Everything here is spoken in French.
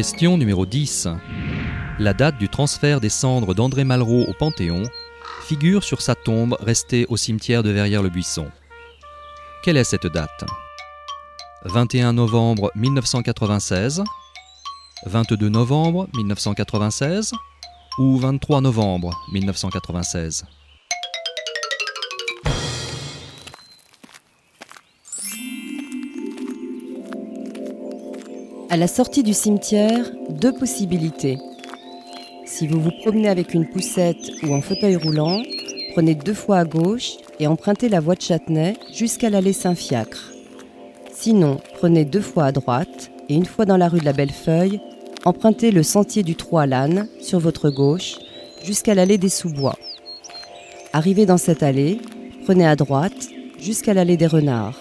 Question numéro 10. La date du transfert des cendres d'André Malraux au Panthéon figure sur sa tombe restée au cimetière de Verrières-le-Buisson. Quelle est cette date? 21 novembre 1996, 22 novembre 1996 ou 23 novembre 1996 À la sortie du cimetière, deux possibilités. Si vous vous promenez avec une poussette ou en fauteuil roulant, prenez deux fois à gauche et empruntez la voie de Châtenay jusqu'à l'allée Saint-Fiacre. Sinon, prenez deux fois à droite et une fois dans la rue de la Bellefeuille, empruntez le sentier du Trou à sur votre gauche jusqu'à l'allée des Sous-Bois. Arrivé dans cette allée, prenez à droite jusqu'à l'allée des Renards.